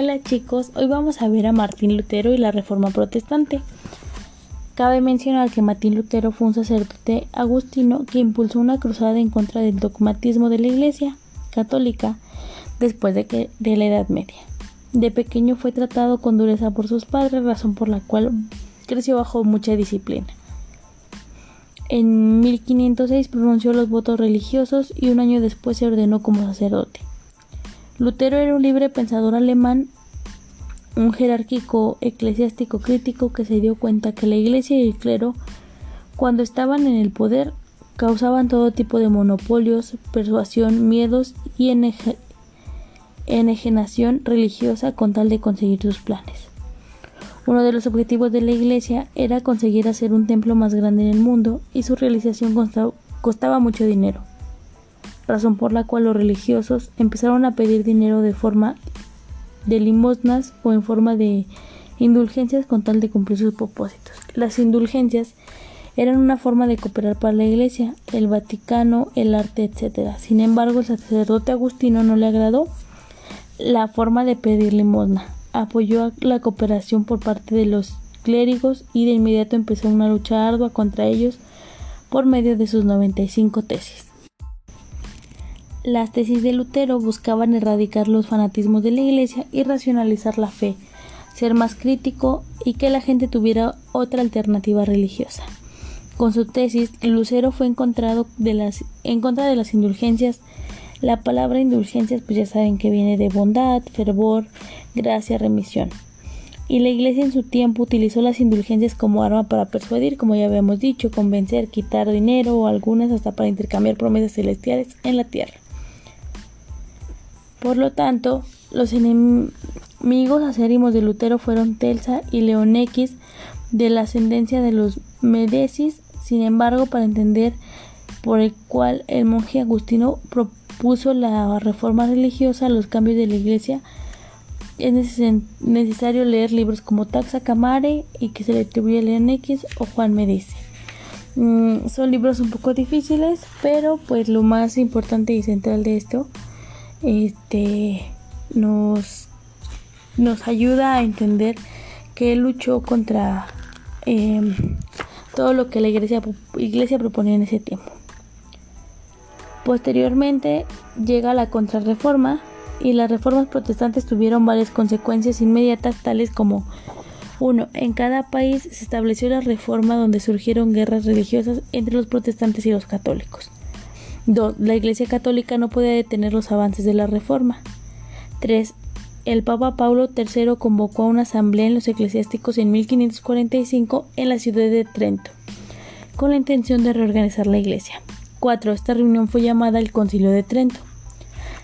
Hola chicos, hoy vamos a ver a Martín Lutero y la Reforma Protestante. Cabe mencionar que Martín Lutero fue un sacerdote agustino que impulsó una cruzada en contra del dogmatismo de la Iglesia católica después de, la Edad Media. De pequeño fue tratado con dureza por sus padres, razón por la cual creció bajo mucha disciplina. En 1506 pronunció los votos religiosos y un año después se ordenó como sacerdote. Lutero era un libre pensador alemán, un jerárquico eclesiástico crítico que se dio cuenta que la iglesia y el clero, cuando estaban en el poder, causaban todo tipo de monopolios, persuasión, miedos y enajenación religiosa con tal de conseguir sus planes. Uno de los objetivos de la iglesia era conseguir hacer un templo más grande en el mundo y su realización costaba mucho dinero razón por la cual los religiosos empezaron a pedir dinero de forma de limosnas o en forma de indulgencias con tal de cumplir sus propósitos. Las indulgencias eran una forma de cooperar para la Iglesia, el Vaticano, el arte, etc. Sin embargo, el sacerdote Agustino no le agradó la forma de pedir limosna. Apoyó la cooperación por parte de los clérigos y de inmediato empezó una lucha ardua contra ellos por medio de sus 95 tesis. Las tesis de Lutero buscaban erradicar los fanatismos de la Iglesia y racionalizar la fe, ser más crítico y que la gente tuviera otra alternativa religiosa. Con su tesis, Lucero fue encontrado en contra de las indulgencias. La palabra indulgencias, pues ya saben que viene de bondad, fervor, gracia, remisión. Y la iglesia en su tiempo utilizó las indulgencias como arma para persuadir, como ya habíamos dicho, convencer, quitar dinero o algunas hasta para intercambiar promesas celestiales en la tierra. Por lo tanto, los enemigos acérrimos de Lutero fueron Telsa y León X de la ascendencia de los Medecis. Sin embargo, para entender por el cual el monje Agustino propuso la reforma religiosa, los cambios de la iglesia, es necesario leer libros como Taxa Camare y que se le atribuye a León X o Juan Medici. Mm, son libros un poco difíciles, pero pues lo más importante y central de esto este nos, nos ayuda a entender que él luchó contra em, todo lo que la iglesia, iglesia proponía en ese tiempo. Posteriormente llega la contrarreforma y las reformas protestantes tuvieron varias consecuencias inmediatas tales como 1. En cada país se estableció la reforma donde surgieron guerras religiosas entre los protestantes y los católicos. 2. La Iglesia Católica no podía detener los avances de la Reforma. 3. El Papa Paulo III convocó a una asamblea en los eclesiásticos en 1545 en la ciudad de Trento, con la intención de reorganizar la Iglesia. 4. Esta reunión fue llamada el Concilio de Trento.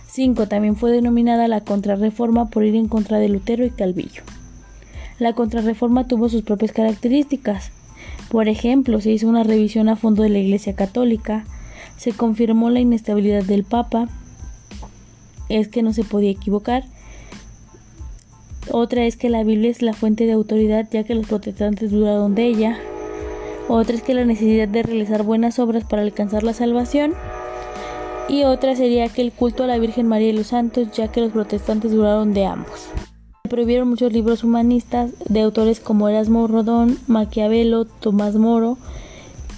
5. También fue denominada la Contrarreforma por ir en contra de Lutero y Calvillo. La Contrarreforma tuvo sus propias características. Por ejemplo, se hizo una revisión a fondo de la Iglesia Católica, se confirmó la inestabilidad del Papa, es que no se podía equivocar. Otra es que la Biblia es la fuente de autoridad ya que los protestantes duraron de ella. Otra es que la necesidad de realizar buenas obras para alcanzar la salvación. Y otra sería que el culto a la Virgen María y los Santos ya que los protestantes duraron de ambos. Se prohibieron muchos libros humanistas de autores como Erasmo Rodón, Maquiavelo, Tomás Moro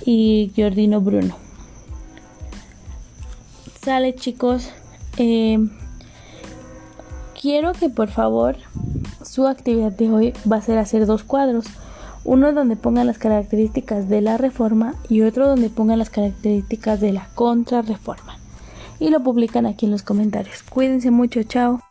y Giordino Bruno. Sale chicos. Eh, quiero que por favor su actividad de hoy va a ser hacer dos cuadros. Uno donde pongan las características de la reforma y otro donde pongan las características de la contrarreforma. Y lo publican aquí en los comentarios. Cuídense mucho, chao.